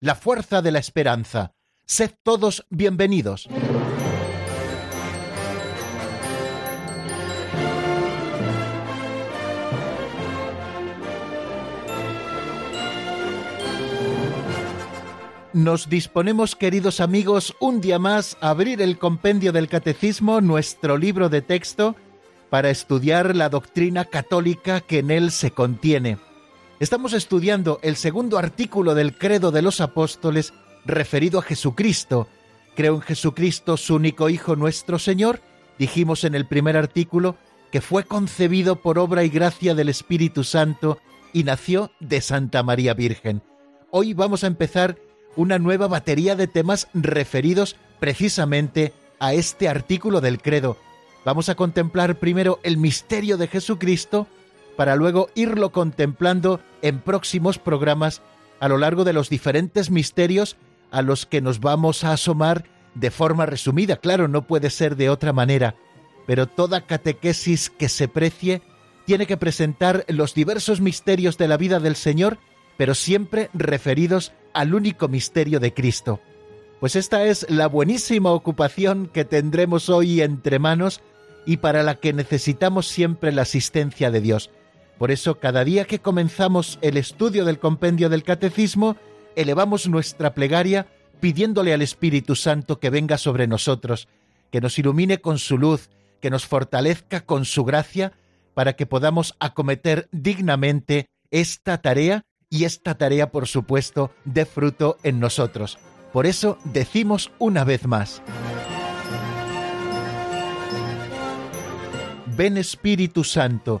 la fuerza de la esperanza. Sed todos bienvenidos. Nos disponemos, queridos amigos, un día más a abrir el compendio del Catecismo, nuestro libro de texto, para estudiar la doctrina católica que en él se contiene. Estamos estudiando el segundo artículo del credo de los apóstoles referido a Jesucristo. Creo en Jesucristo, su único Hijo nuestro Señor. Dijimos en el primer artículo que fue concebido por obra y gracia del Espíritu Santo y nació de Santa María Virgen. Hoy vamos a empezar una nueva batería de temas referidos precisamente a este artículo del credo. Vamos a contemplar primero el misterio de Jesucristo para luego irlo contemplando en próximos programas a lo largo de los diferentes misterios a los que nos vamos a asomar de forma resumida. Claro, no puede ser de otra manera, pero toda catequesis que se precie tiene que presentar los diversos misterios de la vida del Señor, pero siempre referidos al único misterio de Cristo. Pues esta es la buenísima ocupación que tendremos hoy entre manos y para la que necesitamos siempre la asistencia de Dios. Por eso, cada día que comenzamos el estudio del compendio del Catecismo, elevamos nuestra plegaria pidiéndole al Espíritu Santo que venga sobre nosotros, que nos ilumine con su luz, que nos fortalezca con su gracia, para que podamos acometer dignamente esta tarea y esta tarea, por supuesto, dé fruto en nosotros. Por eso decimos una vez más. Ven Espíritu Santo,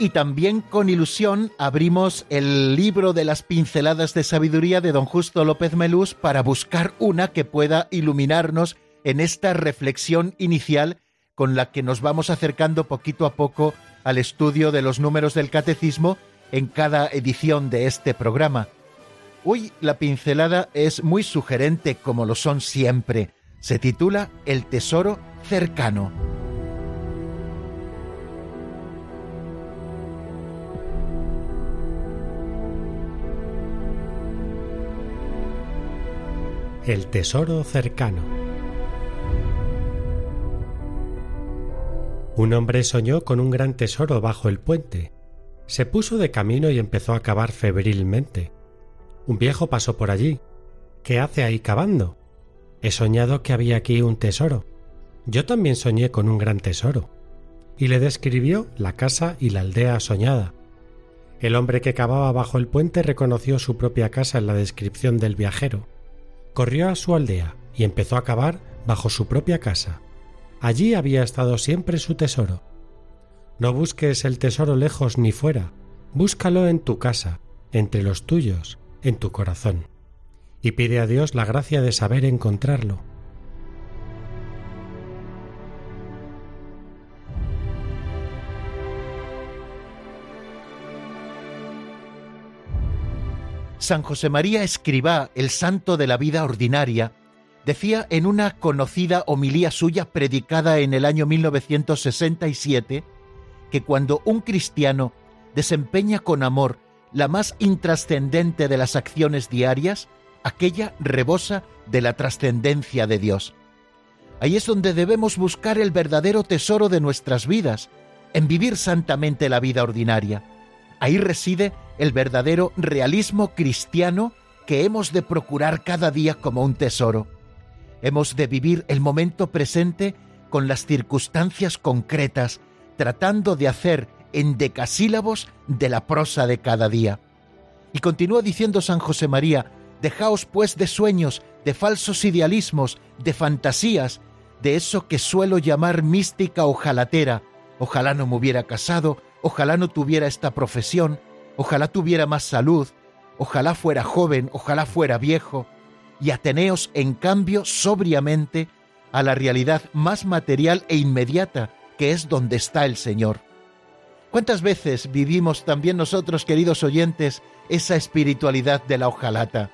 Y también con ilusión abrimos el libro de las pinceladas de sabiduría de don Justo López Melús para buscar una que pueda iluminarnos en esta reflexión inicial con la que nos vamos acercando poquito a poco al estudio de los números del catecismo en cada edición de este programa. Hoy la pincelada es muy sugerente como lo son siempre. Se titula El tesoro cercano. El tesoro cercano. Un hombre soñó con un gran tesoro bajo el puente. Se puso de camino y empezó a cavar febrilmente. Un viejo pasó por allí. ¿Qué hace ahí cavando? He soñado que había aquí un tesoro. Yo también soñé con un gran tesoro. Y le describió la casa y la aldea soñada. El hombre que cavaba bajo el puente reconoció su propia casa en la descripción del viajero corrió a su aldea y empezó a cavar bajo su propia casa. Allí había estado siempre su tesoro. No busques el tesoro lejos ni fuera, búscalo en tu casa, entre los tuyos, en tu corazón, y pide a Dios la gracia de saber encontrarlo. San José María Escribá, el santo de la vida ordinaria, decía en una conocida homilía suya predicada en el año 1967 que cuando un cristiano desempeña con amor la más intrascendente de las acciones diarias, aquella rebosa de la trascendencia de Dios. Ahí es donde debemos buscar el verdadero tesoro de nuestras vidas, en vivir santamente la vida ordinaria. Ahí reside el verdadero realismo cristiano que hemos de procurar cada día como un tesoro. Hemos de vivir el momento presente con las circunstancias concretas, tratando de hacer en decasílabos de la prosa de cada día. Y continúa diciendo San José María, dejaos pues de sueños, de falsos idealismos, de fantasías, de eso que suelo llamar mística ojalatera. Ojalá no me hubiera casado, ojalá no tuviera esta profesión, ojalá tuviera más salud, ojalá fuera joven, ojalá fuera viejo, y ateneos en cambio sobriamente a la realidad más material e inmediata, que es donde está el Señor. ¿Cuántas veces vivimos también nosotros, queridos oyentes, esa espiritualidad de la hojalata?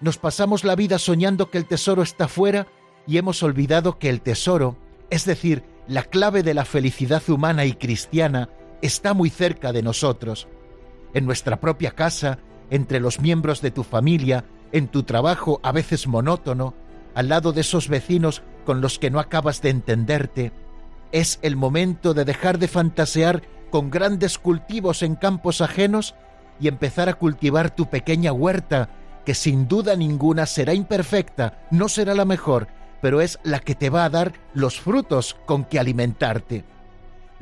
Nos pasamos la vida soñando que el tesoro está fuera y hemos olvidado que el tesoro, es decir, la clave de la felicidad humana y cristiana, está muy cerca de nosotros, en nuestra propia casa, entre los miembros de tu familia, en tu trabajo a veces monótono, al lado de esos vecinos con los que no acabas de entenderte. Es el momento de dejar de fantasear con grandes cultivos en campos ajenos y empezar a cultivar tu pequeña huerta, que sin duda ninguna será imperfecta, no será la mejor, pero es la que te va a dar los frutos con que alimentarte.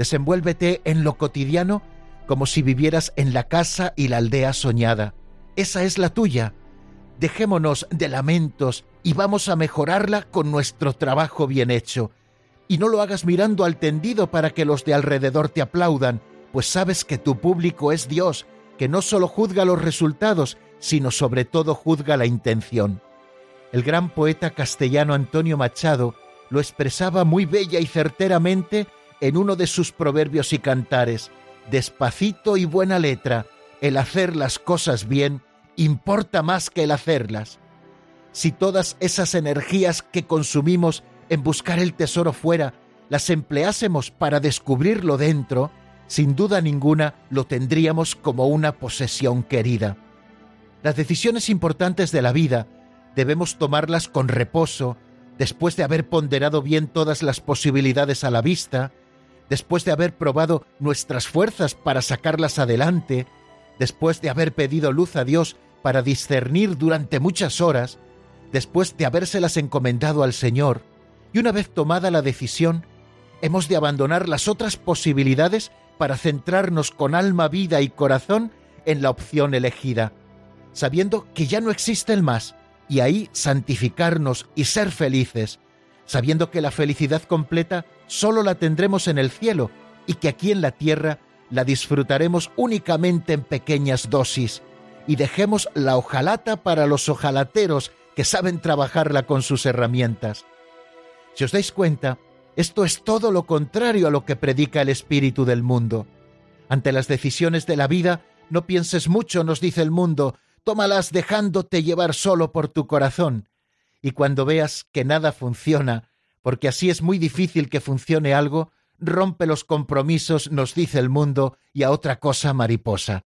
Desenvuélvete en lo cotidiano como si vivieras en la casa y la aldea soñada. Esa es la tuya. Dejémonos de lamentos y vamos a mejorarla con nuestro trabajo bien hecho. Y no lo hagas mirando al tendido para que los de alrededor te aplaudan, pues sabes que tu público es Dios, que no solo juzga los resultados, sino sobre todo juzga la intención. El gran poeta castellano Antonio Machado lo expresaba muy bella y certeramente en uno de sus proverbios y cantares. Despacito y buena letra, el hacer las cosas bien importa más que el hacerlas. Si todas esas energías que consumimos en buscar el tesoro fuera las empleásemos para descubrirlo dentro, sin duda ninguna lo tendríamos como una posesión querida. Las decisiones importantes de la vida debemos tomarlas con reposo, después de haber ponderado bien todas las posibilidades a la vista, después de haber probado nuestras fuerzas para sacarlas adelante, después de haber pedido luz a Dios para discernir durante muchas horas, después de habérselas encomendado al Señor, y una vez tomada la decisión, hemos de abandonar las otras posibilidades para centrarnos con alma, vida y corazón en la opción elegida, sabiendo que ya no existe el más, y ahí santificarnos y ser felices, sabiendo que la felicidad completa solo la tendremos en el cielo y que aquí en la tierra la disfrutaremos únicamente en pequeñas dosis, y dejemos la hojalata para los hojalateros que saben trabajarla con sus herramientas. Si os dais cuenta, esto es todo lo contrario a lo que predica el espíritu del mundo. Ante las decisiones de la vida, no pienses mucho, nos dice el mundo, tómalas dejándote llevar solo por tu corazón. Y cuando veas que nada funciona, porque así es muy difícil que funcione algo, rompe los compromisos, nos dice el mundo, y a otra cosa mariposa.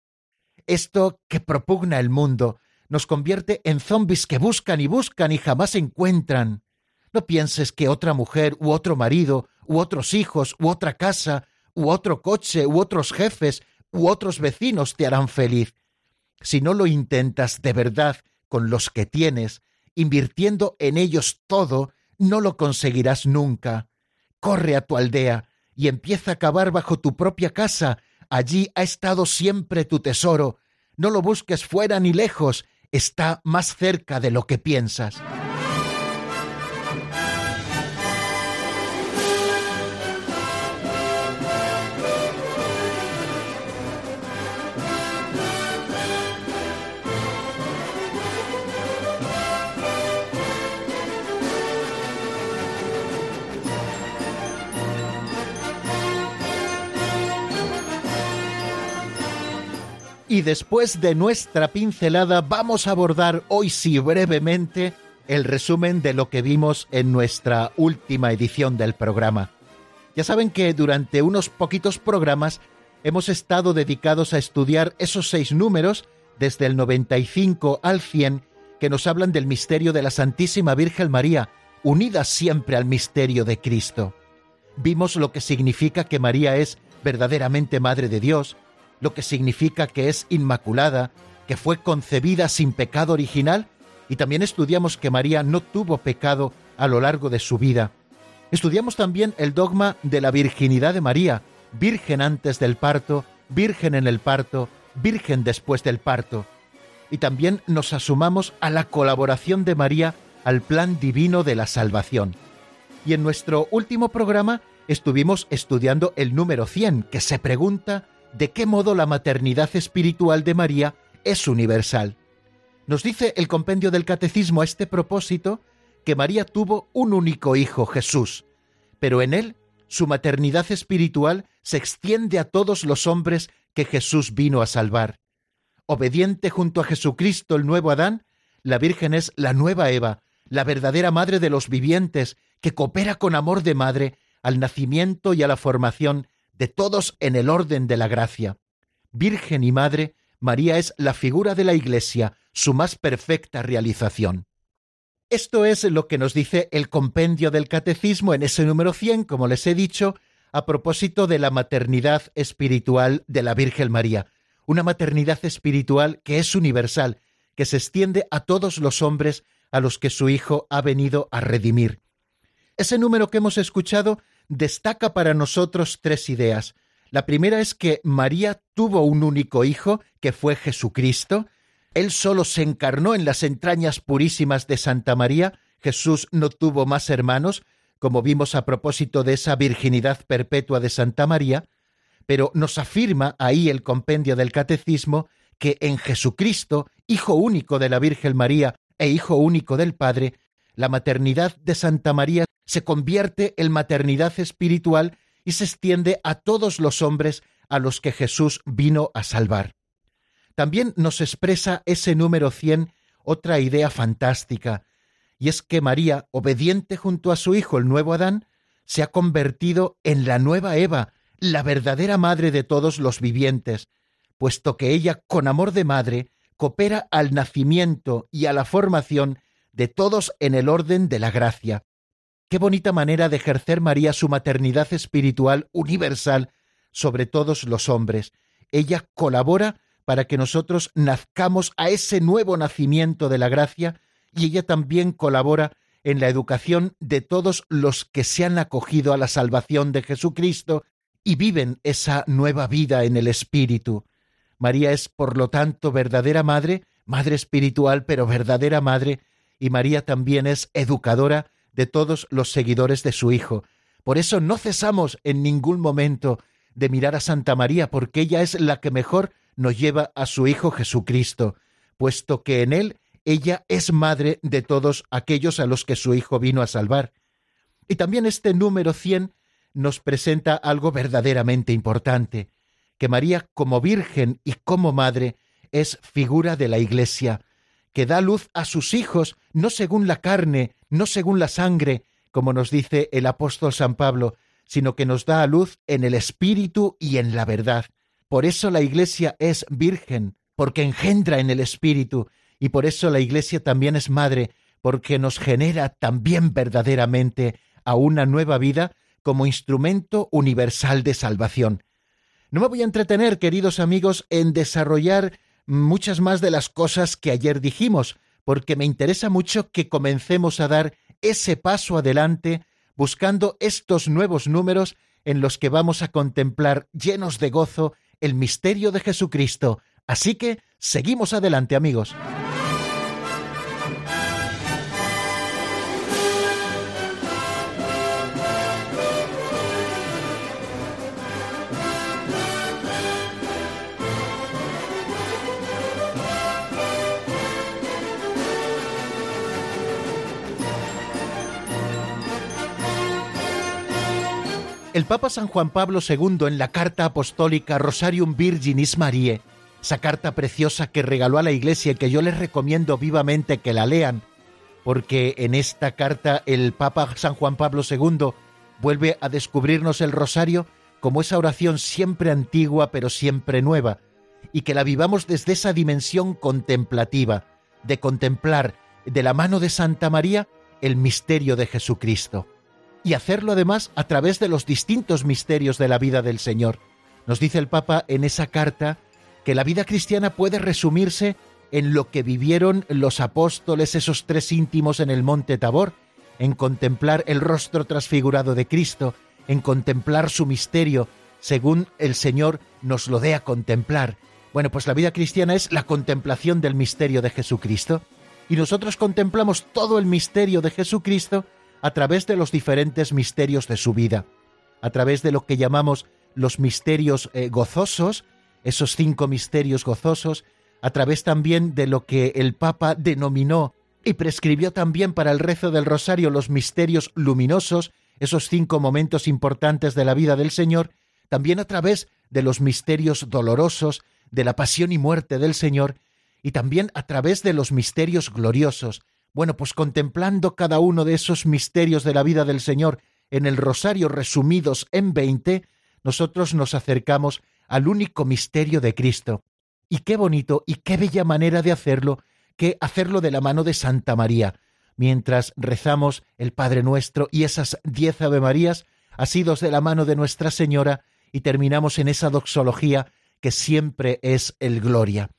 Esto que propugna el mundo nos convierte en zombis que buscan y buscan y jamás encuentran. No pienses que otra mujer u otro marido u otros hijos u otra casa u otro coche u otros jefes u otros vecinos te harán feliz. Si no lo intentas de verdad con los que tienes, invirtiendo en ellos todo, no lo conseguirás nunca. Corre a tu aldea y empieza a cavar bajo tu propia casa. Allí ha estado siempre tu tesoro. No lo busques fuera ni lejos, está más cerca de lo que piensas. Y después de nuestra pincelada vamos a abordar hoy sí brevemente el resumen de lo que vimos en nuestra última edición del programa. Ya saben que durante unos poquitos programas hemos estado dedicados a estudiar esos seis números, desde el 95 al 100, que nos hablan del misterio de la Santísima Virgen María, unida siempre al misterio de Cristo. Vimos lo que significa que María es verdaderamente Madre de Dios, lo que significa que es inmaculada, que fue concebida sin pecado original, y también estudiamos que María no tuvo pecado a lo largo de su vida. Estudiamos también el dogma de la virginidad de María, virgen antes del parto, virgen en el parto, virgen después del parto. Y también nos asumamos a la colaboración de María al plan divino de la salvación. Y en nuestro último programa estuvimos estudiando el número 100, que se pregunta de qué modo la maternidad espiritual de María es universal. Nos dice el compendio del Catecismo a este propósito que María tuvo un único hijo, Jesús, pero en él su maternidad espiritual se extiende a todos los hombres que Jesús vino a salvar. Obediente junto a Jesucristo el nuevo Adán, la Virgen es la nueva Eva, la verdadera madre de los vivientes, que coopera con amor de madre al nacimiento y a la formación de todos en el orden de la gracia. Virgen y Madre, María es la figura de la Iglesia, su más perfecta realización. Esto es lo que nos dice el compendio del Catecismo en ese número 100, como les he dicho, a propósito de la maternidad espiritual de la Virgen María, una maternidad espiritual que es universal, que se extiende a todos los hombres a los que su Hijo ha venido a redimir. Ese número que hemos escuchado destaca para nosotros tres ideas. La primera es que María tuvo un único hijo, que fue Jesucristo, él solo se encarnó en las entrañas purísimas de Santa María, Jesús no tuvo más hermanos, como vimos a propósito de esa virginidad perpetua de Santa María, pero nos afirma ahí el compendio del Catecismo que en Jesucristo, Hijo único de la Virgen María e Hijo único del Padre, la maternidad de Santa María se convierte en maternidad espiritual y se extiende a todos los hombres a los que Jesús vino a salvar. También nos expresa ese número 100 otra idea fantástica, y es que María, obediente junto a su hijo el nuevo Adán, se ha convertido en la nueva Eva, la verdadera madre de todos los vivientes, puesto que ella, con amor de madre, coopera al nacimiento y a la formación de todos en el orden de la gracia. Qué bonita manera de ejercer María su maternidad espiritual universal sobre todos los hombres. Ella colabora para que nosotros nazcamos a ese nuevo nacimiento de la gracia y ella también colabora en la educación de todos los que se han acogido a la salvación de Jesucristo y viven esa nueva vida en el Espíritu. María es, por lo tanto, verdadera madre, madre espiritual, pero verdadera madre, y María también es educadora de todos los seguidores de su Hijo. Por eso no cesamos en ningún momento de mirar a Santa María, porque ella es la que mejor nos lleva a su Hijo Jesucristo, puesto que en él ella es madre de todos aquellos a los que su Hijo vino a salvar. Y también este número 100 nos presenta algo verdaderamente importante, que María como Virgen y como Madre es figura de la Iglesia, que da luz a sus hijos no según la carne, no según la sangre, como nos dice el apóstol San Pablo, sino que nos da a luz en el Espíritu y en la verdad. Por eso la Iglesia es virgen, porque engendra en el Espíritu, y por eso la Iglesia también es madre, porque nos genera también verdaderamente a una nueva vida como instrumento universal de salvación. No me voy a entretener, queridos amigos, en desarrollar muchas más de las cosas que ayer dijimos, porque me interesa mucho que comencemos a dar ese paso adelante buscando estos nuevos números en los que vamos a contemplar llenos de gozo el misterio de Jesucristo. Así que seguimos adelante amigos. El Papa San Juan Pablo II en la carta apostólica Rosarium Virginis Mariae, esa carta preciosa que regaló a la Iglesia y que yo les recomiendo vivamente que la lean, porque en esta carta el Papa San Juan Pablo II vuelve a descubrirnos el rosario como esa oración siempre antigua pero siempre nueva, y que la vivamos desde esa dimensión contemplativa, de contemplar de la mano de Santa María el misterio de Jesucristo. Y hacerlo además a través de los distintos misterios de la vida del Señor. Nos dice el Papa en esa carta que la vida cristiana puede resumirse en lo que vivieron los apóstoles, esos tres íntimos en el monte Tabor, en contemplar el rostro transfigurado de Cristo, en contemplar su misterio, según el Señor nos lo dé a contemplar. Bueno, pues la vida cristiana es la contemplación del misterio de Jesucristo, y nosotros contemplamos todo el misterio de Jesucristo a través de los diferentes misterios de su vida, a través de lo que llamamos los misterios eh, gozosos, esos cinco misterios gozosos, a través también de lo que el Papa denominó y prescribió también para el rezo del rosario los misterios luminosos, esos cinco momentos importantes de la vida del Señor, también a través de los misterios dolorosos, de la pasión y muerte del Señor, y también a través de los misterios gloriosos. Bueno, pues contemplando cada uno de esos misterios de la vida del Señor en el rosario resumidos en veinte, nosotros nos acercamos al único misterio de Cristo. Y qué bonito y qué bella manera de hacerlo que hacerlo de la mano de Santa María, mientras rezamos el Padre Nuestro y esas diez Ave Marías, asidos de la mano de Nuestra Señora, y terminamos en esa doxología que siempre es el Gloria.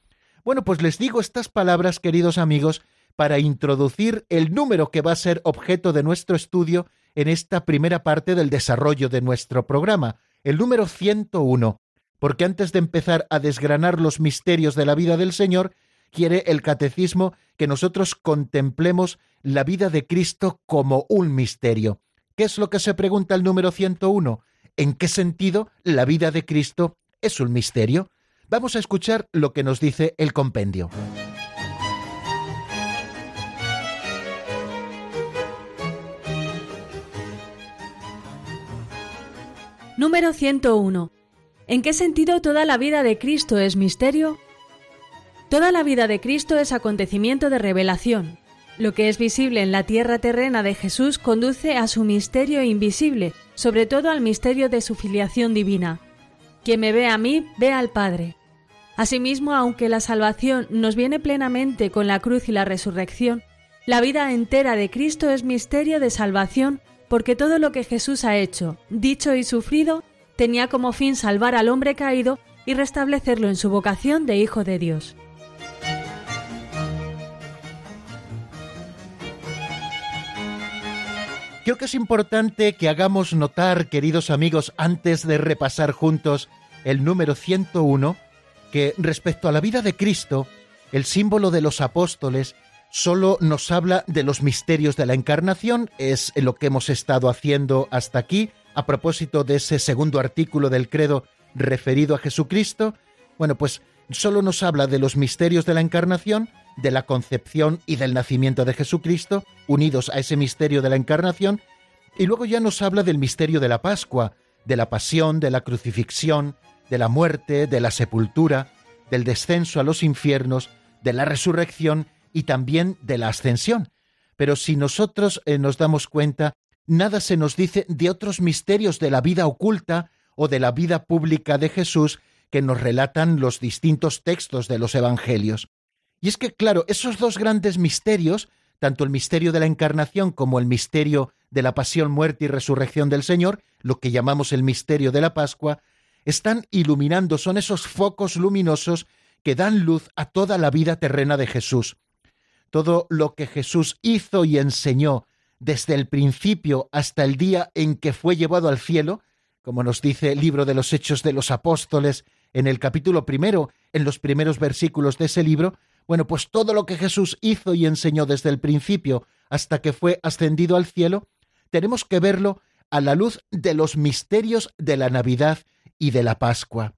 Bueno, pues les digo estas palabras, queridos amigos, para introducir el número que va a ser objeto de nuestro estudio en esta primera parte del desarrollo de nuestro programa, el número 101, porque antes de empezar a desgranar los misterios de la vida del Señor, quiere el catecismo que nosotros contemplemos la vida de Cristo como un misterio. ¿Qué es lo que se pregunta el número 101? ¿En qué sentido la vida de Cristo es un misterio? Vamos a escuchar lo que nos dice el compendio. Número 101. ¿En qué sentido toda la vida de Cristo es misterio? Toda la vida de Cristo es acontecimiento de revelación. Lo que es visible en la tierra terrena de Jesús conduce a su misterio invisible, sobre todo al misterio de su filiación divina. Quien me ve a mí, ve al Padre. Asimismo, aunque la salvación nos viene plenamente con la cruz y la resurrección, la vida entera de Cristo es misterio de salvación porque todo lo que Jesús ha hecho, dicho y sufrido tenía como fin salvar al hombre caído y restablecerlo en su vocación de Hijo de Dios. Creo que es importante que hagamos notar, queridos amigos, antes de repasar juntos el número 101, que respecto a la vida de Cristo, el símbolo de los apóstoles solo nos habla de los misterios de la encarnación, es lo que hemos estado haciendo hasta aquí, a propósito de ese segundo artículo del credo referido a Jesucristo. Bueno, pues solo nos habla de los misterios de la encarnación, de la concepción y del nacimiento de Jesucristo, unidos a ese misterio de la encarnación, y luego ya nos habla del misterio de la Pascua, de la pasión, de la crucifixión, de la muerte, de la sepultura, del descenso a los infiernos, de la resurrección y también de la ascensión. Pero si nosotros eh, nos damos cuenta, nada se nos dice de otros misterios de la vida oculta o de la vida pública de Jesús que nos relatan los distintos textos de los Evangelios. Y es que, claro, esos dos grandes misterios, tanto el misterio de la encarnación como el misterio de la pasión, muerte y resurrección del Señor, lo que llamamos el misterio de la Pascua, están iluminando, son esos focos luminosos que dan luz a toda la vida terrena de Jesús todo lo que Jesús hizo y enseñó desde el principio hasta el día en que fue llevado al cielo, como nos dice el libro de los Hechos de los Apóstoles en el capítulo primero, en los primeros versículos de ese libro, bueno, pues todo lo que Jesús hizo y enseñó desde el principio hasta que fue ascendido al cielo, tenemos que verlo a la luz de los misterios de la Navidad y de la Pascua.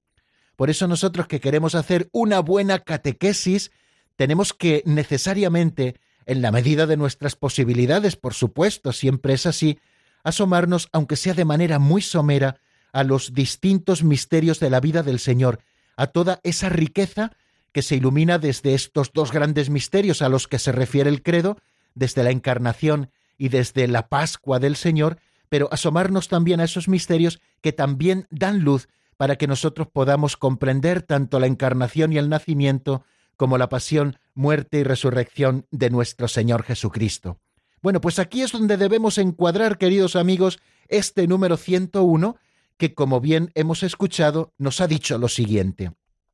Por eso nosotros que queremos hacer una buena catequesis tenemos que necesariamente, en la medida de nuestras posibilidades, por supuesto, siempre es así, asomarnos, aunque sea de manera muy somera, a los distintos misterios de la vida del Señor, a toda esa riqueza que se ilumina desde estos dos grandes misterios a los que se refiere el credo, desde la encarnación y desde la Pascua del Señor, pero asomarnos también a esos misterios que también dan luz para que nosotros podamos comprender tanto la encarnación y el nacimiento como la pasión, muerte y resurrección de nuestro Señor Jesucristo. Bueno, pues aquí es donde debemos encuadrar, queridos amigos, este número 101, que como bien hemos escuchado, nos ha dicho lo siguiente.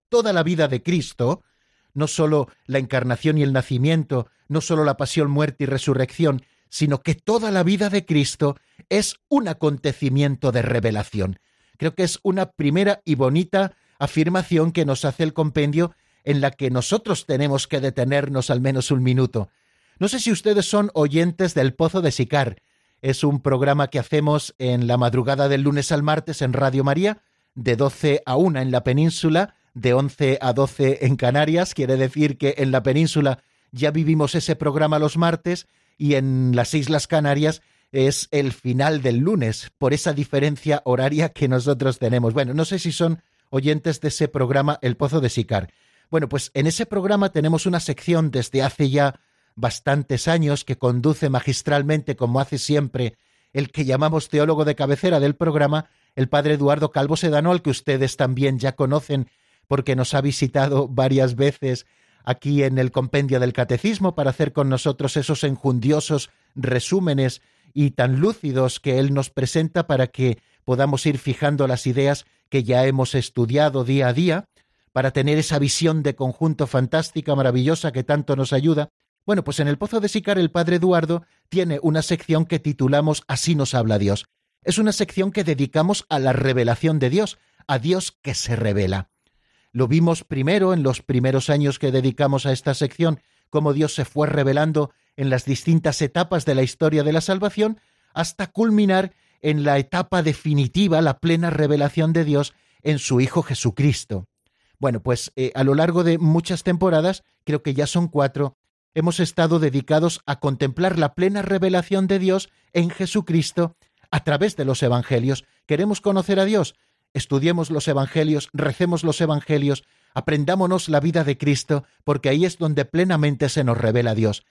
Toda la vida de Cristo, no sólo la encarnación y el nacimiento, no sólo la pasión, muerte y resurrección, sino que toda la vida de Cristo es un acontecimiento de revelación. Creo que es una primera y bonita afirmación que nos hace el compendio en la que nosotros tenemos que detenernos al menos un minuto. No sé si ustedes son oyentes del Pozo de Sicar. Es un programa que hacemos en la madrugada del lunes al martes en Radio María, de 12 a 1 en la península, de 11 a 12 en Canarias. Quiere decir que en la península ya vivimos ese programa los martes y en las Islas Canarias es el final del lunes, por esa diferencia horaria que nosotros tenemos. Bueno, no sé si son oyentes de ese programa El Pozo de Sicar. Bueno, pues en ese programa tenemos una sección desde hace ya bastantes años que conduce magistralmente, como hace siempre, el que llamamos teólogo de cabecera del programa, el padre Eduardo Calvo Sedano, al que ustedes también ya conocen porque nos ha visitado varias veces aquí en el compendio del catecismo para hacer con nosotros esos enjundiosos resúmenes y tan lúcidos que él nos presenta para que podamos ir fijando las ideas que ya hemos estudiado día a día, para tener esa visión de conjunto fantástica, maravillosa que tanto nos ayuda. Bueno, pues en el Pozo de Sicar el Padre Eduardo tiene una sección que titulamos Así nos habla Dios. Es una sección que dedicamos a la revelación de Dios, a Dios que se revela. Lo vimos primero en los primeros años que dedicamos a esta sección, cómo Dios se fue revelando en las distintas etapas de la historia de la salvación, hasta culminar en la etapa definitiva, la plena revelación de Dios en su Hijo Jesucristo. Bueno, pues eh, a lo largo de muchas temporadas, creo que ya son cuatro, hemos estado dedicados a contemplar la plena revelación de Dios en Jesucristo a través de los Evangelios. ¿Queremos conocer a Dios? estudiemos los Evangelios, recemos los Evangelios, aprendámonos la vida de Cristo, porque ahí es donde plenamente se nos revela Dios.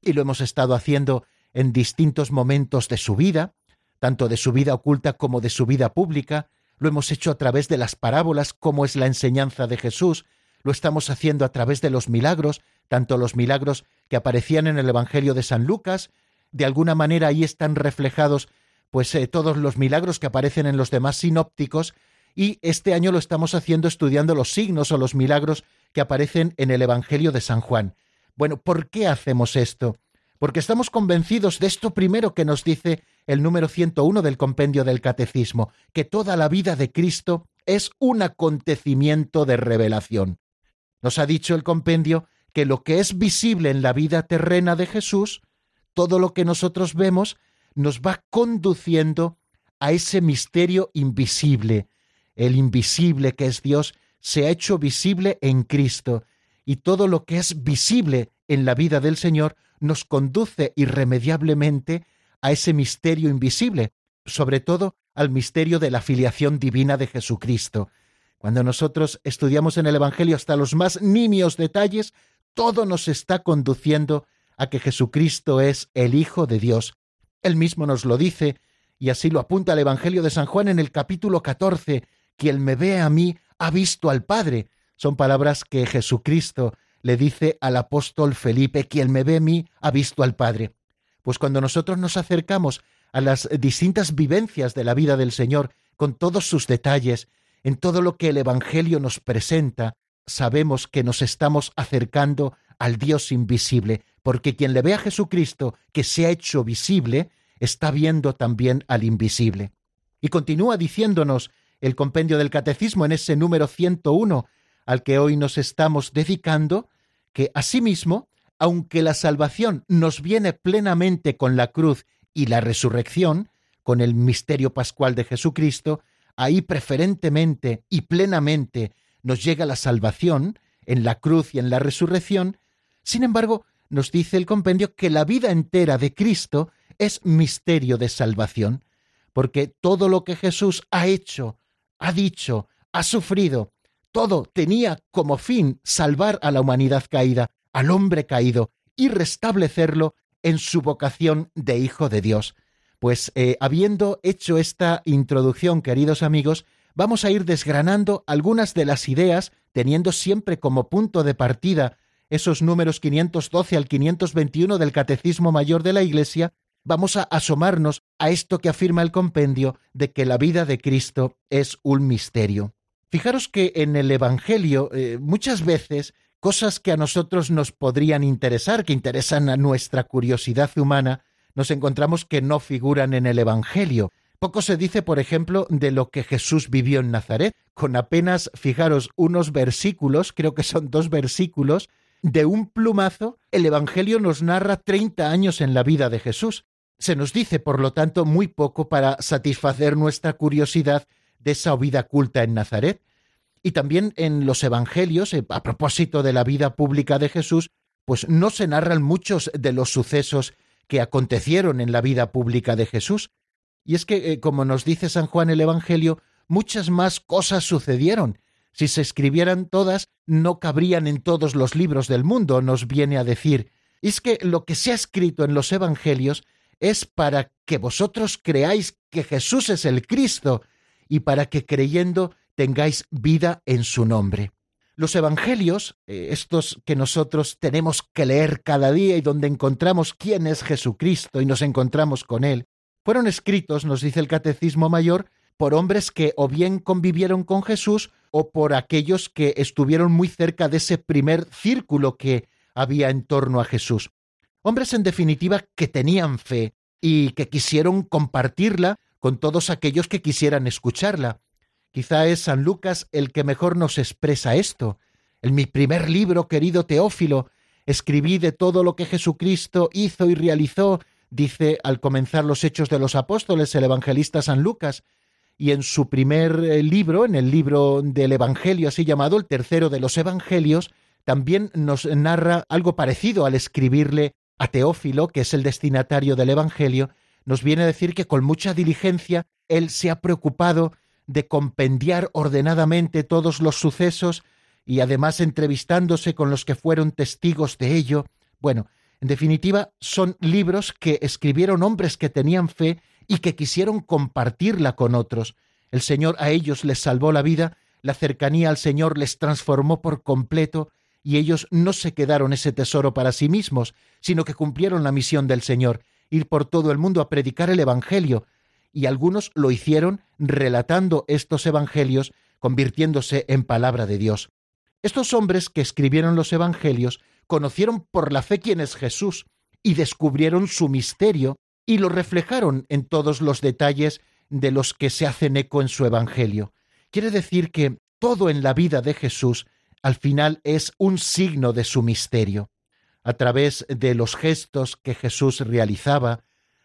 Y lo hemos estado haciendo en distintos momentos de su vida, tanto de su vida oculta como de su vida pública, lo hemos hecho a través de las parábolas, como es la enseñanza de Jesús, lo estamos haciendo a través de los milagros, tanto los milagros que aparecían en el Evangelio de San Lucas, de alguna manera ahí están reflejados pues eh, todos los milagros que aparecen en los demás sinópticos y este año lo estamos haciendo estudiando los signos o los milagros que aparecen en el Evangelio de San Juan. Bueno, ¿por qué hacemos esto? Porque estamos convencidos de esto primero que nos dice el número 101 del compendio del Catecismo, que toda la vida de Cristo es un acontecimiento de revelación. Nos ha dicho el compendio que lo que es visible en la vida terrena de Jesús, todo lo que nosotros vemos, nos va conduciendo a ese misterio invisible. El invisible que es Dios se ha hecho visible en Cristo y todo lo que es visible en la vida del Señor nos conduce irremediablemente a ese misterio invisible, sobre todo al misterio de la filiación divina de Jesucristo. Cuando nosotros estudiamos en el Evangelio hasta los más nimios detalles, todo nos está conduciendo a que Jesucristo es el Hijo de Dios, él mismo nos lo dice, y así lo apunta el Evangelio de San Juan en el capítulo 14, quien me ve a mí ha visto al Padre. Son palabras que Jesucristo le dice al apóstol Felipe, quien me ve a mí ha visto al Padre. Pues cuando nosotros nos acercamos a las distintas vivencias de la vida del Señor, con todos sus detalles, en todo lo que el Evangelio nos presenta, sabemos que nos estamos acercando al Dios invisible, porque quien le ve a Jesucristo que se ha hecho visible, está viendo también al invisible. Y continúa diciéndonos el compendio del Catecismo en ese número 101 al que hoy nos estamos dedicando, que asimismo, aunque la salvación nos viene plenamente con la cruz y la resurrección, con el misterio pascual de Jesucristo, ahí preferentemente y plenamente nos llega la salvación en la cruz y en la resurrección, sin embargo, nos dice el compendio que la vida entera de Cristo es misterio de salvación, porque todo lo que Jesús ha hecho, ha dicho, ha sufrido, todo tenía como fin salvar a la humanidad caída, al hombre caído, y restablecerlo en su vocación de Hijo de Dios. Pues eh, habiendo hecho esta introducción, queridos amigos, vamos a ir desgranando algunas de las ideas, teniendo siempre como punto de partida esos números 512 al 521 del Catecismo Mayor de la Iglesia, vamos a asomarnos a esto que afirma el compendio de que la vida de Cristo es un misterio. Fijaros que en el Evangelio eh, muchas veces cosas que a nosotros nos podrían interesar, que interesan a nuestra curiosidad humana, nos encontramos que no figuran en el Evangelio. Poco se dice, por ejemplo, de lo que Jesús vivió en Nazaret, con apenas, fijaros, unos versículos, creo que son dos versículos, de un plumazo, el Evangelio nos narra 30 años en la vida de Jesús. Se nos dice, por lo tanto, muy poco para satisfacer nuestra curiosidad de esa vida culta en Nazaret. Y también en los Evangelios, eh, a propósito de la vida pública de Jesús, pues no se narran muchos de los sucesos que acontecieron en la vida pública de Jesús. Y es que, eh, como nos dice San Juan el Evangelio, muchas más cosas sucedieron. Si se escribieran todas, no cabrían en todos los libros del mundo, nos viene a decir. Y es que lo que se ha escrito en los Evangelios es para que vosotros creáis que Jesús es el Cristo y para que creyendo tengáis vida en su nombre. Los Evangelios, eh, estos que nosotros tenemos que leer cada día y donde encontramos quién es Jesucristo y nos encontramos con Él, fueron escritos, nos dice el Catecismo Mayor, por hombres que o bien convivieron con Jesús o por aquellos que estuvieron muy cerca de ese primer círculo que había en torno a Jesús. Hombres en definitiva que tenían fe y que quisieron compartirla con todos aquellos que quisieran escucharla. Quizá es San Lucas el que mejor nos expresa esto. En mi primer libro, querido Teófilo, escribí de todo lo que Jesucristo hizo y realizó, dice al comenzar los Hechos de los Apóstoles el evangelista San Lucas, y en su primer eh, libro, en el libro del Evangelio así llamado, el tercero de los Evangelios, también nos narra algo parecido al escribirle a Teófilo, que es el destinatario del Evangelio, nos viene a decir que con mucha diligencia él se ha preocupado de compendiar ordenadamente todos los sucesos y además entrevistándose con los que fueron testigos de ello. Bueno, en definitiva, son libros que escribieron hombres que tenían fe y que quisieron compartirla con otros. El Señor a ellos les salvó la vida, la cercanía al Señor les transformó por completo, y ellos no se quedaron ese tesoro para sí mismos, sino que cumplieron la misión del Señor, ir por todo el mundo a predicar el Evangelio, y algunos lo hicieron relatando estos evangelios, convirtiéndose en palabra de Dios. Estos hombres que escribieron los evangelios conocieron por la fe quién es Jesús y descubrieron su misterio y lo reflejaron en todos los detalles de los que se hacen eco en su evangelio. Quiere decir que todo en la vida de Jesús al final es un signo de su misterio. A través de los gestos que Jesús realizaba,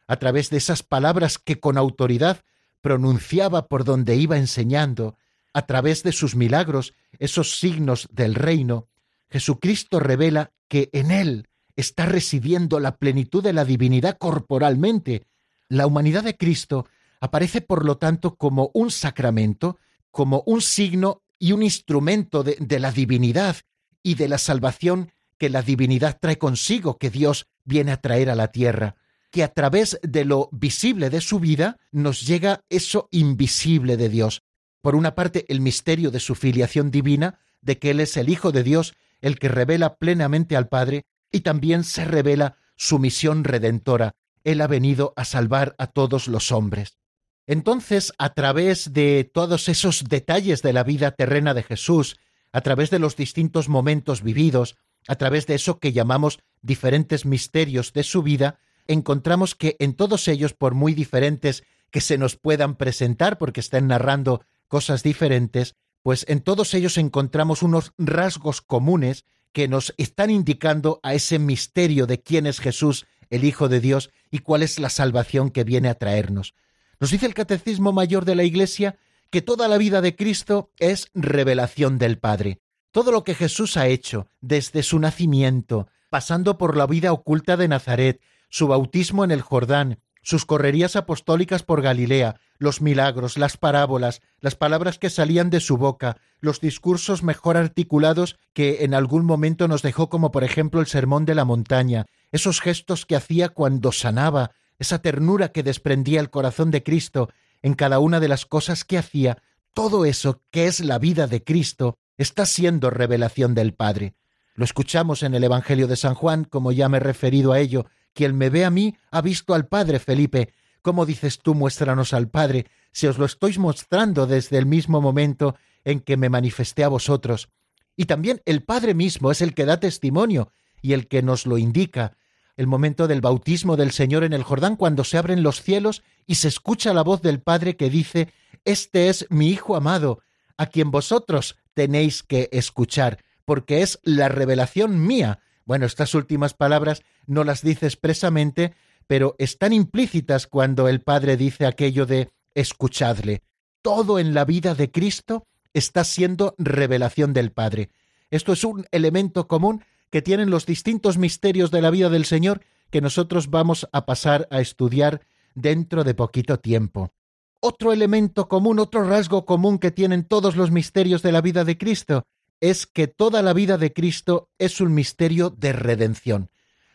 a través de esas palabras que con autoridad pronunciaba por donde iba enseñando, a través de sus milagros, esos signos del reino, Jesucristo revela que en Él está residiendo la plenitud de la divinidad corporalmente. La humanidad de Cristo aparece, por lo tanto, como un sacramento, como un signo y un instrumento de, de, la divinidad y de la salvación que la divinidad trae consigo, que Dios viene a traer a la tierra que a través de lo visible de su vida nos llega eso invisible de Dios. Por una parte, el misterio de su filiación divina, de que Él es el Hijo de Dios, el que revela plenamente al Padre, y también se revela su misión redentora. Él ha venido a salvar a todos los hombres. Entonces, a través de todos esos detalles de la vida terrena de Jesús, a través de los distintos momentos vividos, a través de eso que llamamos diferentes misterios de su vida, encontramos que en todos ellos, por muy diferentes que se nos puedan presentar, porque están narrando cosas diferentes, pues en todos ellos encontramos unos rasgos comunes que nos están indicando a ese misterio de quién es Jesús, el Hijo de Dios, y cuál es la salvación que viene a traernos. Nos dice el Catecismo Mayor de la Iglesia que toda la vida de Cristo es revelación del Padre. Todo lo que Jesús ha hecho desde su nacimiento, pasando por la vida oculta de Nazaret, su bautismo en el Jordán, sus correrías apostólicas por Galilea, los milagros, las parábolas, las palabras que salían de su boca, los discursos mejor articulados que en algún momento nos dejó como por ejemplo el Sermón de la Montaña, esos gestos que hacía cuando sanaba esa ternura que desprendía el corazón de Cristo en cada una de las cosas que hacía, todo eso que es la vida de Cristo está siendo revelación del Padre. Lo escuchamos en el Evangelio de San Juan, como ya me he referido a ello. Quien me ve a mí ha visto al Padre, Felipe. ¿Cómo dices tú, muéstranos al Padre, si os lo estoy mostrando desde el mismo momento en que me manifesté a vosotros? Y también el Padre mismo es el que da testimonio y el que nos lo indica. El momento del bautismo del Señor en el Jordán, cuando se abren los cielos y se escucha la voz del Padre que dice, Este es mi Hijo amado, a quien vosotros tenéis que escuchar, porque es la revelación mía. Bueno, estas últimas palabras no las dice expresamente, pero están implícitas cuando el Padre dice aquello de escuchadle. Todo en la vida de Cristo está siendo revelación del Padre. Esto es un elemento común que tienen los distintos misterios de la vida del Señor que nosotros vamos a pasar a estudiar dentro de poquito tiempo. Otro elemento común, otro rasgo común que tienen todos los misterios de la vida de Cristo es que toda la vida de Cristo es un misterio de redención.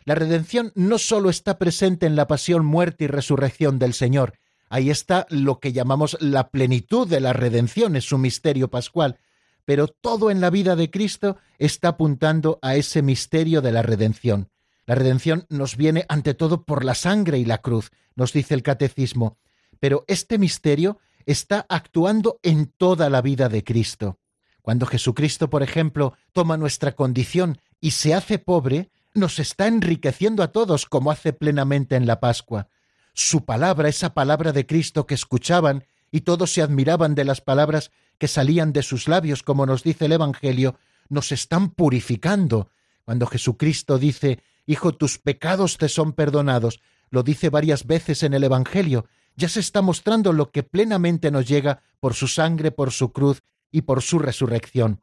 La redención no sólo está presente en la pasión, muerte y resurrección del Señor, ahí está lo que llamamos la plenitud de la redención, es su misterio pascual, pero todo en la vida de Cristo está apuntando a ese misterio de la redención. La redención nos viene ante todo por la sangre y la cruz, nos dice el catecismo, pero este misterio está actuando en toda la vida de Cristo. Cuando Jesucristo, por ejemplo, toma nuestra condición y se hace pobre, nos está enriqueciendo a todos como hace plenamente en la Pascua. Su palabra, esa palabra de Cristo que escuchaban y todos se admiraban de las palabras que salían de sus labios, como nos dice el Evangelio, nos están purificando. Cuando Jesucristo dice, Hijo, tus pecados te son perdonados, lo dice varias veces en el Evangelio, ya se está mostrando lo que plenamente nos llega por su sangre, por su cruz y por su resurrección.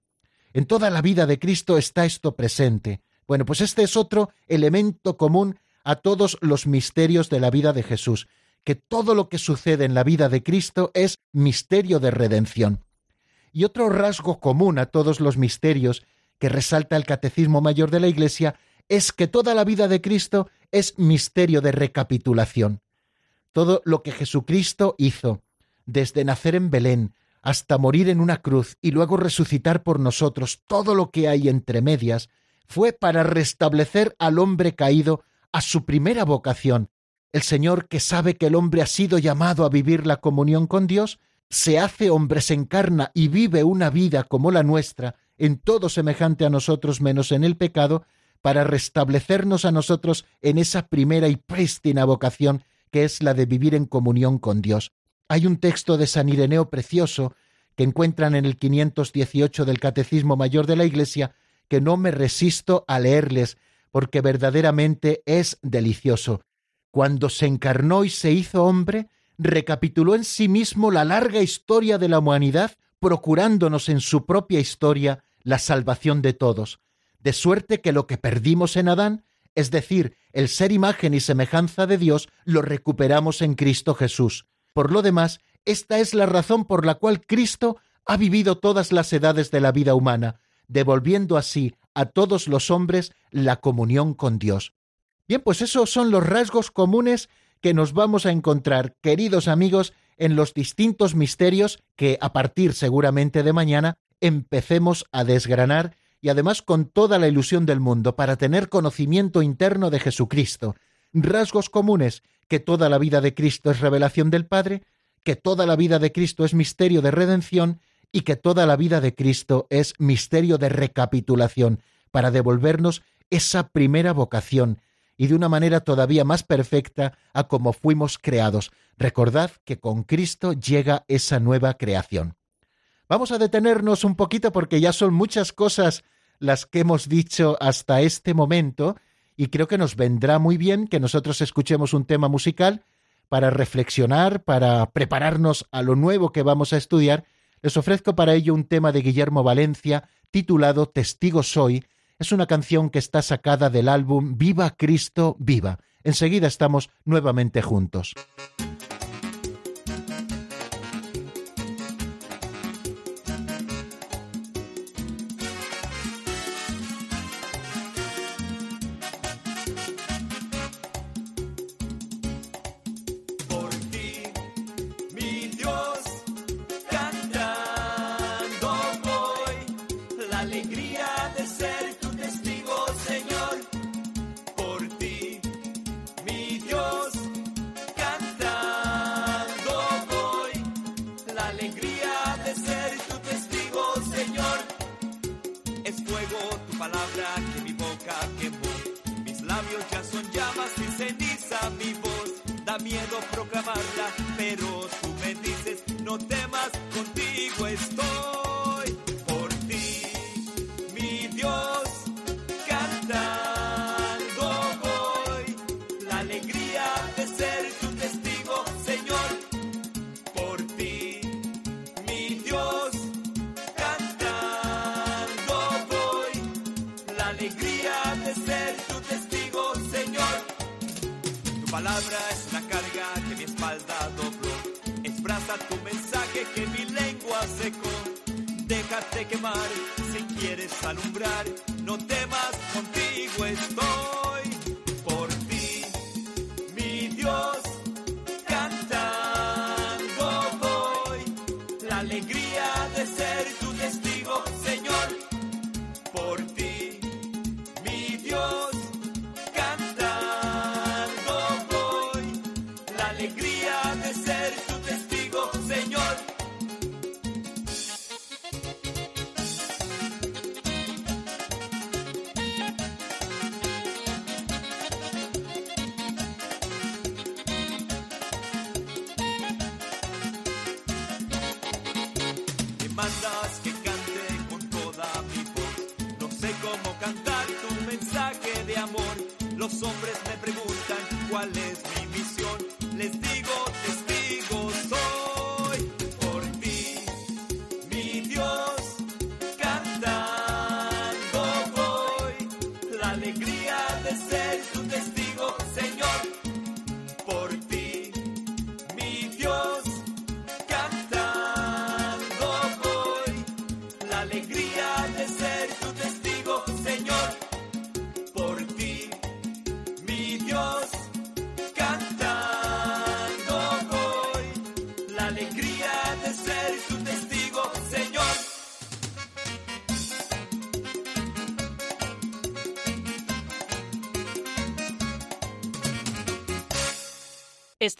En toda la vida de Cristo está esto presente. Bueno, pues este es otro elemento común a todos los misterios de la vida de Jesús, que todo lo que sucede en la vida de Cristo es misterio de redención. Y otro rasgo común a todos los misterios que resalta el Catecismo Mayor de la Iglesia es que toda la vida de Cristo es misterio de recapitulación. Todo lo que Jesucristo hizo, desde nacer en Belén hasta morir en una cruz y luego resucitar por nosotros, todo lo que hay entre medias, fue para restablecer al hombre caído a su primera vocación. El Señor, que sabe que el hombre ha sido llamado a vivir la comunión con Dios, se hace hombre, se encarna y vive una vida como la nuestra, en todo semejante a nosotros menos en el pecado, para restablecernos a nosotros en esa primera y prístina vocación que es la de vivir en comunión con Dios. Hay un texto de San Ireneo precioso que encuentran en el 518 del Catecismo Mayor de la Iglesia que no me resisto a leerles porque verdaderamente es delicioso. Cuando se encarnó y se hizo hombre, recapituló en sí mismo la larga historia de la humanidad, procurándonos en su propia historia la salvación de todos, de suerte que lo que perdimos en Adán, es decir, el ser imagen y semejanza de Dios, lo recuperamos en Cristo Jesús. Por lo demás, esta es la razón por la cual Cristo ha vivido todas las edades de la vida humana, devolviendo así a todos los hombres la comunión con Dios. Bien, pues esos son los rasgos comunes que nos vamos a encontrar, queridos amigos, en los distintos misterios que a partir seguramente de mañana empecemos a desgranar y además con toda la ilusión del mundo para tener conocimiento interno de Jesucristo, rasgos comunes, que toda la vida de Cristo es revelación del Padre, que toda la vida de Cristo es misterio de redención y que toda la vida de Cristo es misterio de recapitulación, para devolvernos esa primera vocación, y de una manera todavía más perfecta a como fuimos creados. Recordad que con Cristo llega esa nueva creación. Vamos a detenernos un poquito porque ya son muchas cosas las que hemos dicho hasta este momento y creo que nos vendrá muy bien que nosotros escuchemos un tema musical para reflexionar, para prepararnos a lo nuevo que vamos a estudiar. Les ofrezco para ello un tema de Guillermo Valencia titulado Testigo Soy, es una canción que está sacada del álbum Viva Cristo, Viva. Enseguida estamos nuevamente juntos. Los hombres me preguntan cuál es mi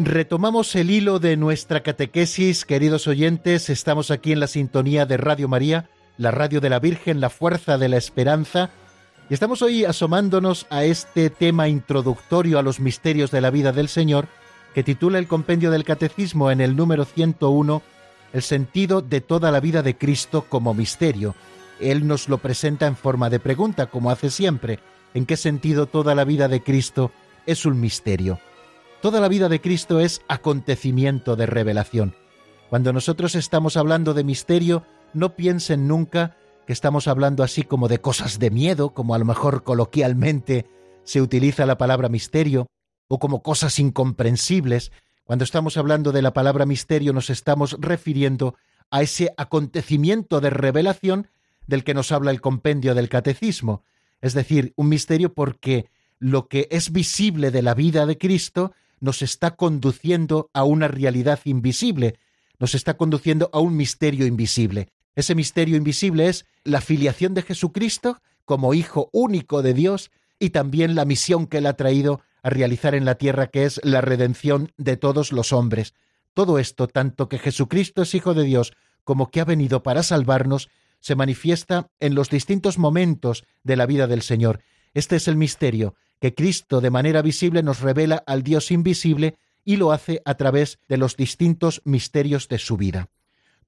Retomamos el hilo de nuestra catequesis, queridos oyentes, estamos aquí en la sintonía de Radio María, la radio de la Virgen, la fuerza de la esperanza, y estamos hoy asomándonos a este tema introductorio a los misterios de la vida del Señor, que titula el compendio del Catecismo en el número 101, El sentido de toda la vida de Cristo como misterio. Él nos lo presenta en forma de pregunta, como hace siempre, ¿en qué sentido toda la vida de Cristo es un misterio? Toda la vida de Cristo es acontecimiento de revelación. Cuando nosotros estamos hablando de misterio, no piensen nunca que estamos hablando así como de cosas de miedo, como a lo mejor coloquialmente se utiliza la palabra misterio, o como cosas incomprensibles. Cuando estamos hablando de la palabra misterio nos estamos refiriendo a ese acontecimiento de revelación del que nos habla el compendio del catecismo, es decir, un misterio porque lo que es visible de la vida de Cristo nos está conduciendo a una realidad invisible, nos está conduciendo a un misterio invisible. Ese misterio invisible es la filiación de Jesucristo como Hijo único de Dios y también la misión que Él ha traído a realizar en la tierra, que es la redención de todos los hombres. Todo esto, tanto que Jesucristo es Hijo de Dios como que ha venido para salvarnos, se manifiesta en los distintos momentos de la vida del Señor. Este es el misterio, que Cristo de manera visible nos revela al Dios invisible y lo hace a través de los distintos misterios de su vida.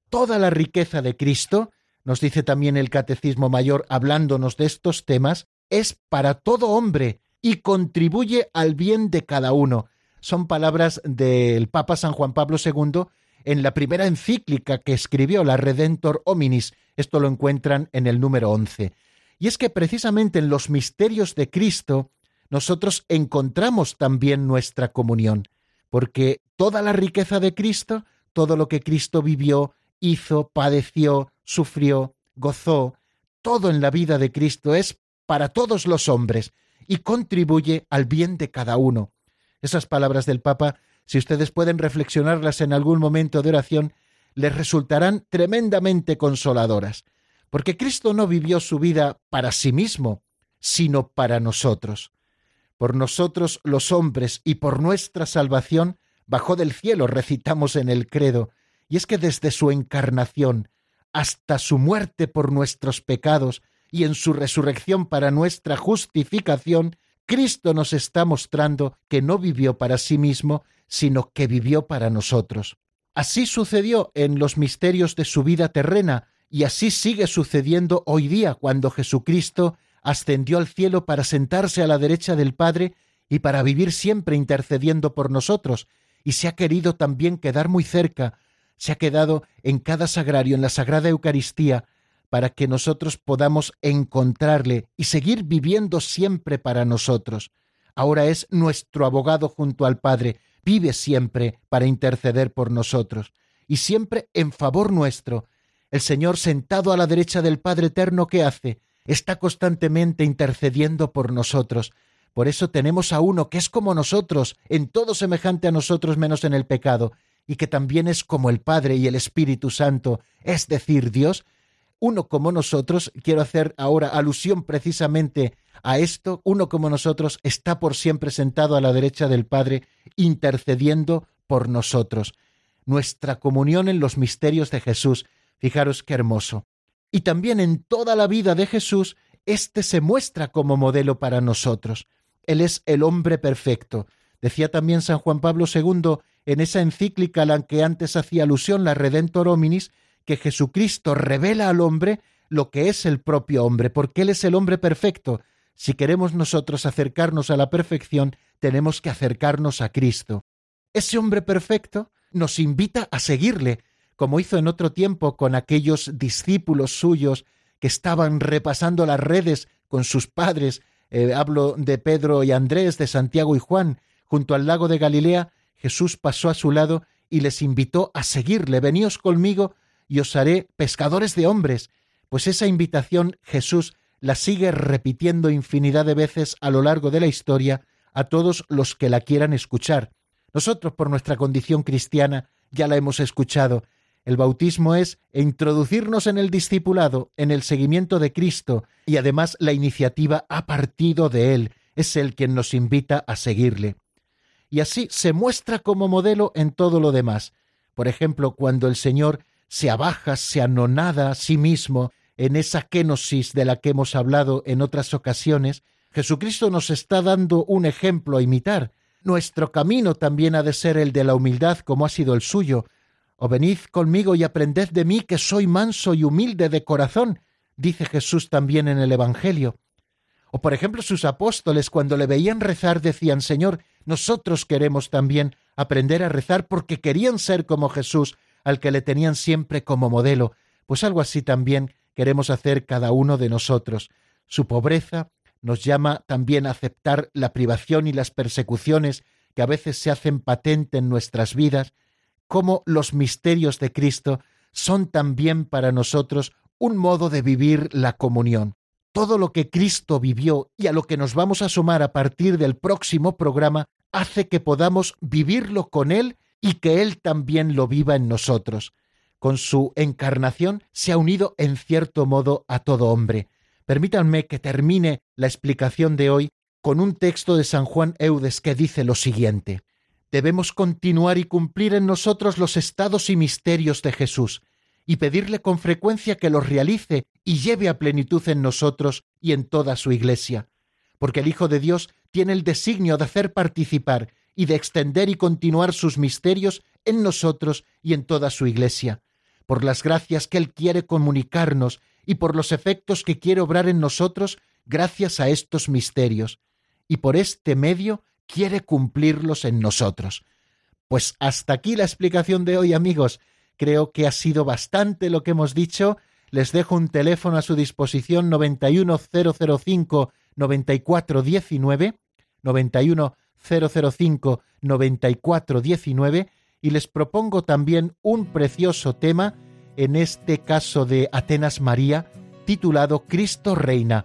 Toda la riqueza de Cristo, nos dice también el Catecismo Mayor hablándonos de estos temas, es para todo hombre y contribuye al bien de cada uno. Son palabras del Papa San Juan Pablo II en la primera encíclica que escribió, la Redentor Hominis. Esto lo encuentran en el número 11. Y es que precisamente en los misterios de Cristo nosotros encontramos también nuestra comunión, porque toda la riqueza de Cristo, todo lo que Cristo vivió, hizo, padeció, sufrió, gozó, todo en la vida de Cristo es para todos los hombres y contribuye al bien de cada uno. Esas palabras del Papa si ustedes pueden reflexionarlas en algún momento de oración, les resultarán tremendamente consoladoras, porque Cristo no vivió su vida para sí mismo, sino para nosotros. Por nosotros los hombres y por nuestra salvación bajó del cielo, recitamos en el credo, y es que desde su encarnación hasta su muerte por nuestros pecados y en su resurrección para nuestra justificación, Cristo nos está mostrando que no vivió para sí mismo, sino que vivió para nosotros. Así sucedió en los misterios de su vida terrena, y así sigue sucediendo hoy día cuando Jesucristo ascendió al cielo para sentarse a la derecha del Padre y para vivir siempre intercediendo por nosotros, y se ha querido también quedar muy cerca, se ha quedado en cada sagrario, en la Sagrada Eucaristía, para que nosotros podamos encontrarle y seguir viviendo siempre para nosotros. Ahora es nuestro abogado junto al Padre, vive siempre para interceder por nosotros, y siempre en favor nuestro. El Señor sentado a la derecha del Padre Eterno, ¿qué hace? Está constantemente intercediendo por nosotros. Por eso tenemos a uno que es como nosotros, en todo semejante a nosotros menos en el pecado, y que también es como el Padre y el Espíritu Santo, es decir, Dios, uno como nosotros, quiero hacer ahora alusión precisamente a esto, uno como nosotros está por siempre sentado a la derecha del Padre, intercediendo por nosotros. Nuestra comunión en los misterios de Jesús, fijaros qué hermoso. Y también en toda la vida de Jesús, éste se muestra como modelo para nosotros. Él es el hombre perfecto. Decía también San Juan Pablo II en esa encíclica a la que antes hacía alusión, la Redentor Hominis, que Jesucristo revela al hombre lo que es el propio hombre, porque Él es el hombre perfecto. Si queremos nosotros acercarnos a la perfección, tenemos que acercarnos a Cristo. Ese hombre perfecto nos invita a seguirle, como hizo en otro tiempo con aquellos discípulos suyos que estaban repasando las redes con sus padres, eh, hablo de Pedro y Andrés, de Santiago y Juan, junto al lago de Galilea, Jesús pasó a su lado y les invitó a seguirle, veníos conmigo y os haré pescadores de hombres, pues esa invitación Jesús la sigue repitiendo infinidad de veces a lo largo de la historia a todos los que la quieran escuchar. Nosotros, por nuestra condición cristiana, ya la hemos escuchado. El bautismo es introducirnos en el discipulado, en el seguimiento de Cristo, y además la iniciativa ha partido de Él, es Él quien nos invita a seguirle. Y así se muestra como modelo en todo lo demás. Por ejemplo, cuando el Señor se abaja, se anonada a sí mismo en esa kenosis de la que hemos hablado en otras ocasiones, Jesucristo nos está dando un ejemplo a imitar. Nuestro camino también ha de ser el de la humildad como ha sido el suyo. O venid conmigo y aprended de mí que soy manso y humilde de corazón, dice Jesús también en el Evangelio. O por ejemplo sus apóstoles cuando le veían rezar decían, Señor, nosotros queremos también aprender a rezar porque querían ser como Jesús, al que le tenían siempre como modelo, pues algo así también queremos hacer cada uno de nosotros. Su pobreza nos llama también a aceptar la privación y las persecuciones que a veces se hacen patente en nuestras vidas, como los misterios de Cristo son también para nosotros un modo de vivir la comunión. Todo lo que Cristo vivió y a lo que nos vamos a sumar a partir del próximo programa hace que podamos vivirlo con Él y que Él también lo viva en nosotros. Con su encarnación se ha unido en cierto modo a todo hombre. Permítanme que termine la explicación de hoy con un texto de San Juan Eudes que dice lo siguiente. Debemos continuar y cumplir en nosotros los estados y misterios de Jesús, y pedirle con frecuencia que los realice y lleve a plenitud en nosotros y en toda su Iglesia, porque el Hijo de Dios tiene el designio de hacer participar y de extender y continuar sus misterios en nosotros y en toda su Iglesia, por las gracias que Él quiere comunicarnos y por los efectos que quiere obrar en nosotros gracias a estos misterios, y por este medio quiere cumplirlos en nosotros. Pues hasta aquí la explicación de hoy, amigos. Creo que ha sido bastante lo que hemos dicho. Les dejo un teléfono a su disposición 91005 9419 91 005 9419 y les propongo también un precioso tema, en este caso de Atenas María, titulado Cristo Reina.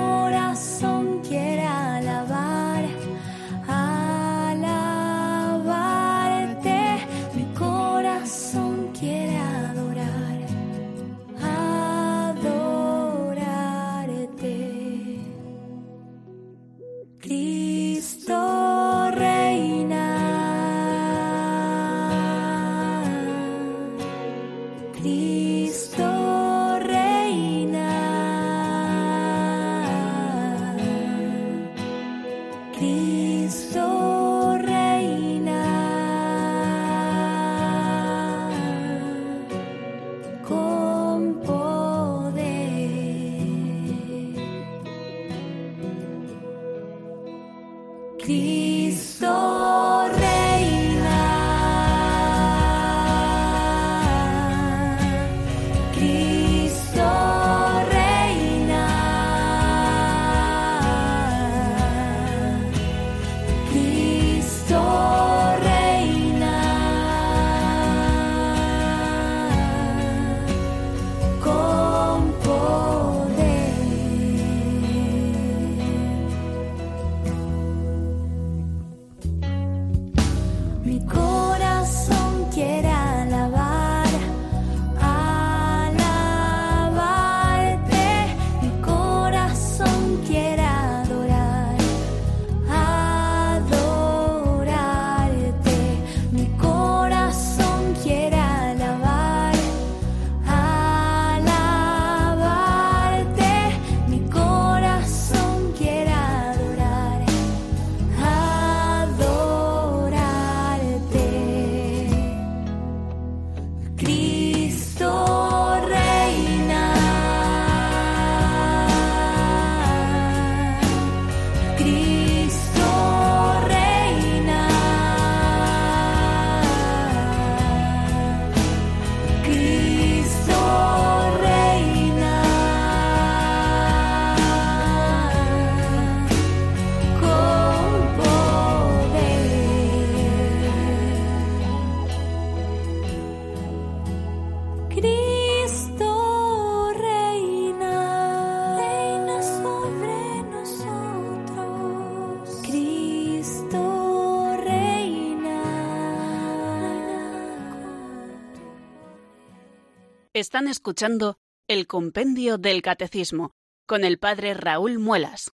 Están escuchando el Compendio del Catecismo con el Padre Raúl Muelas.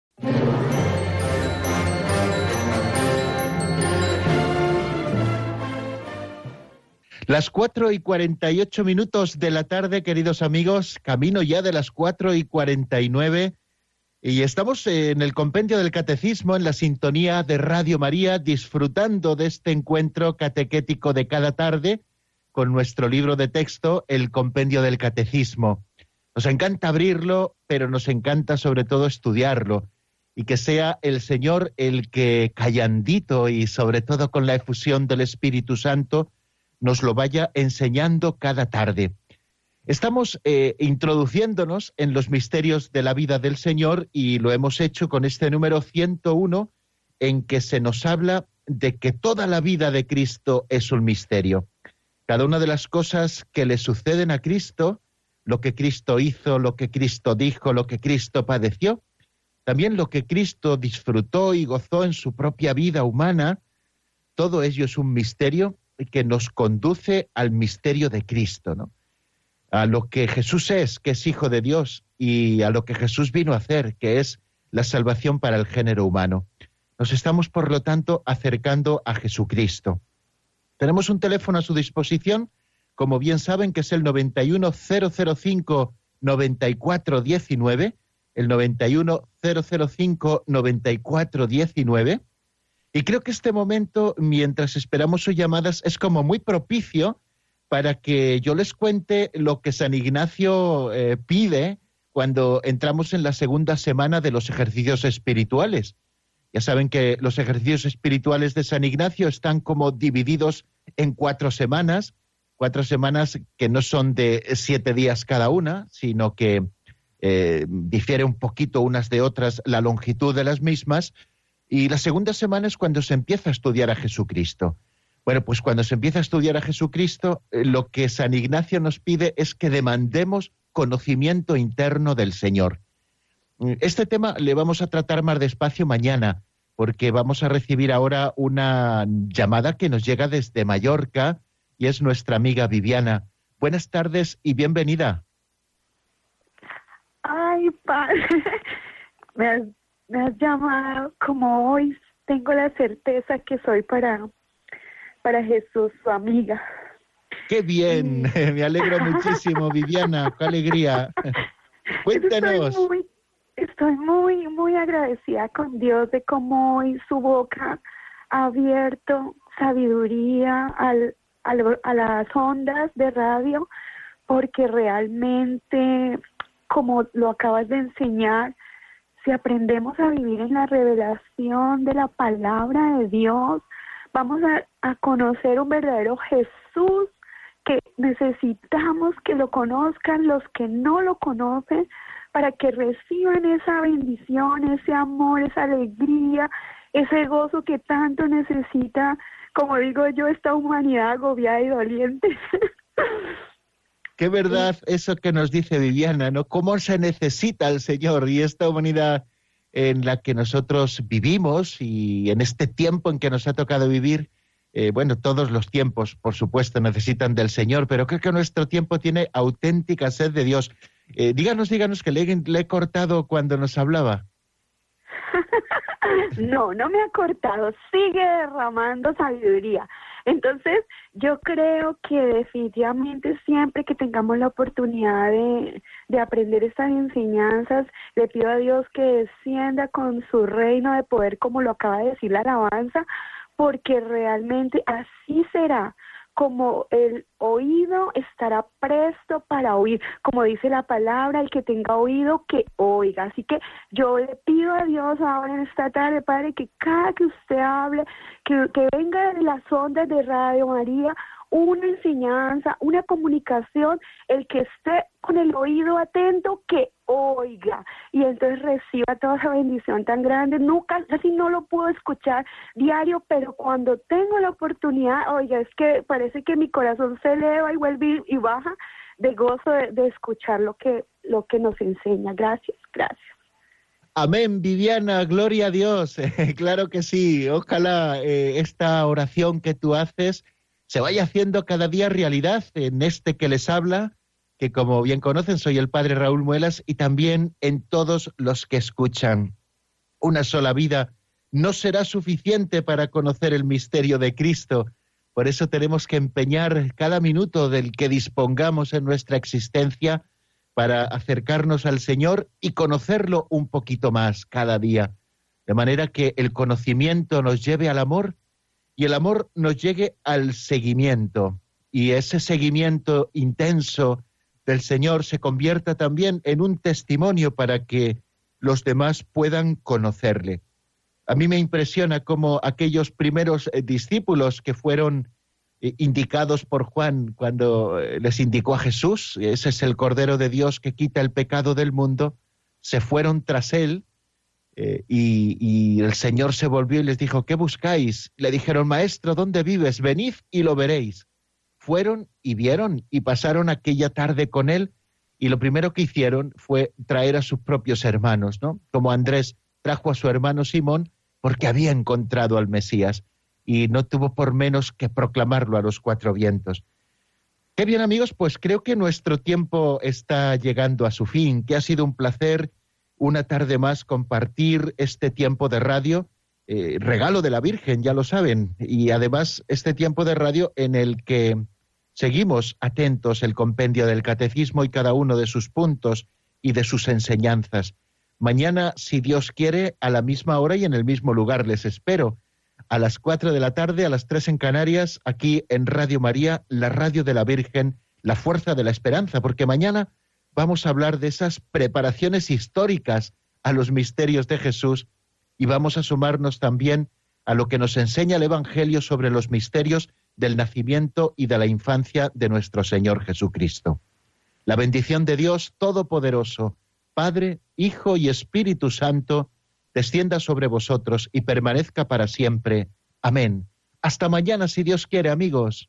Las cuatro y cuarenta y ocho minutos de la tarde, queridos amigos, camino ya de las cuatro y cuarenta y nueve, y estamos en el compendio del catecismo, en la sintonía de Radio María, disfrutando de este encuentro catequético de cada tarde, con nuestro libro de texto, el Compendio del Catecismo. Nos encanta abrirlo, pero nos encanta sobre todo estudiarlo y que sea el Señor el que callandito y sobre todo con la efusión del Espíritu Santo nos lo vaya enseñando cada tarde. Estamos eh, introduciéndonos en los misterios de la vida del Señor y lo hemos hecho con este número 101 en que se nos habla de que toda la vida de Cristo es un misterio cada una de las cosas que le suceden a Cristo, lo que Cristo hizo, lo que Cristo dijo, lo que Cristo padeció, también lo que Cristo disfrutó y gozó en su propia vida humana, todo ello es un misterio que nos conduce al misterio de Cristo. A lo que Jesús es, que es Hijo de Dios, y a lo que Jesús vino a hacer, que es la salvación para el género humano. Nos estamos, por lo tanto, acercando a Jesucristo. Tenemos un teléfono a su disposición, como bien saben, que es el 91005 9419, el 91005 9419. Y creo que este momento, mientras esperamos sus llamadas, es como muy propicio para que yo les cuente lo que San Ignacio eh, pide cuando entramos en la segunda semana de los ejercicios espirituales. Ya saben que los ejercicios espirituales de San Ignacio están como divididos en cuatro semanas, cuatro semanas que no son de siete días cada una, sino que eh, difiere un poquito unas de otras la longitud de las mismas, y la segunda semana es cuando se empieza a estudiar a Jesucristo. Bueno, pues cuando se empieza a estudiar a Jesucristo, eh, lo que San Ignacio nos pide es que demandemos conocimiento interno del Señor. Este tema le vamos a tratar más despacio mañana, porque vamos a recibir ahora una llamada que nos llega desde Mallorca y es nuestra amiga Viviana. Buenas tardes y bienvenida. Ay, padre, me has, me has llamado como hoy. Tengo la certeza que soy para para Jesús, su amiga. Qué bien, me alegro muchísimo, Viviana, qué alegría. Cuéntanos. Estoy muy, muy, agradecida con Dios de cómo hoy su boca ha abierto sabiduría al, a las ondas de radio, porque realmente, como lo acabas de enseñar, si aprendemos a vivir en la revelación de la palabra de Dios, vamos a, conocer un verdadero Jesús que necesitamos que lo conozcan los que no lo conocen para que reciban esa bendición, ese amor, esa alegría, ese gozo que tanto necesita, como digo yo, esta humanidad agobiada y doliente. Qué verdad eso que nos dice Viviana, ¿no? ¿Cómo se necesita el Señor y esta humanidad en la que nosotros vivimos y en este tiempo en que nos ha tocado vivir, eh, bueno, todos los tiempos, por supuesto, necesitan del Señor, pero creo que nuestro tiempo tiene auténtica sed de Dios. Eh, díganos, díganos que le, he cortado cuando nos hablaba. no, no me ha cortado, sigue derramando sabiduría. Entonces, yo creo que definitivamente siempre que tengamos la oportunidad de, de aprender estas enseñanzas, le pido a Dios que descienda con su reino de poder, como lo acaba de decir la alabanza, porque realmente así será como el oído estará presto para oír, como dice la palabra, el que tenga oído que oiga. Así que yo le pido a Dios ahora en esta tarde, Padre, que cada que usted hable, que, que venga de las ondas de Radio María, una enseñanza, una comunicación, el que esté con el oído atento, que oiga y entonces reciba toda esa bendición tan grande. Nunca, casi no lo puedo escuchar diario, pero cuando tengo la oportunidad, oiga, es que parece que mi corazón se eleva y vuelve y baja de gozo de, escuchar lo que, lo que nos enseña. Gracias, gracias. Amén, Viviana, gloria a Dios. claro que sí. Ojalá eh, esta oración que tú haces se vaya haciendo cada día realidad en este que les habla, que como bien conocen soy el padre Raúl Muelas, y también en todos los que escuchan. Una sola vida no será suficiente para conocer el misterio de Cristo. Por eso tenemos que empeñar cada minuto del que dispongamos en nuestra existencia para acercarnos al Señor y conocerlo un poquito más cada día. De manera que el conocimiento nos lleve al amor y el amor nos llegue al seguimiento y ese seguimiento intenso del Señor se convierta también en un testimonio para que los demás puedan conocerle. A mí me impresiona cómo aquellos primeros eh, discípulos que fueron eh, indicados por Juan cuando eh, les indicó a Jesús, ese es el Cordero de Dios que quita el pecado del mundo, se fueron tras él eh, y, el Señor se volvió y les dijo, ¿qué buscáis? Le dijeron, Maestro, ¿dónde vives? Venid y lo veréis. Fueron y vieron y pasaron aquella tarde con él y lo primero que hicieron fue traer a sus propios hermanos, ¿no? Como Andrés trajo a su hermano Simón porque había encontrado al Mesías y no tuvo por menos que proclamarlo a los cuatro vientos. Qué bien amigos, pues creo que nuestro tiempo está llegando a su fin, que ha sido un placer una tarde más compartir este tiempo de radio, eh, regalo de la Virgen, ya lo saben, y además este tiempo de radio en el que seguimos atentos el compendio del catecismo y cada uno de sus puntos y de sus enseñanzas. Mañana, si Dios quiere, a la misma hora y en el mismo lugar les espero. A las cuatro de la tarde, a las tres en Canarias, aquí en Radio María, la radio de la Virgen, la fuerza de la esperanza, porque mañana vamos a hablar de esas preparaciones históricas a los misterios de Jesús y vamos a sumarnos también a lo que nos enseña el Evangelio sobre los misterios del nacimiento y de la infancia de nuestro Señor Jesucristo. La bendición de Dios Todopoderoso, Padre, Hijo y Espíritu Santo, descienda sobre vosotros y permanezca para siempre. Amén. Hasta mañana, si Dios quiere, amigos.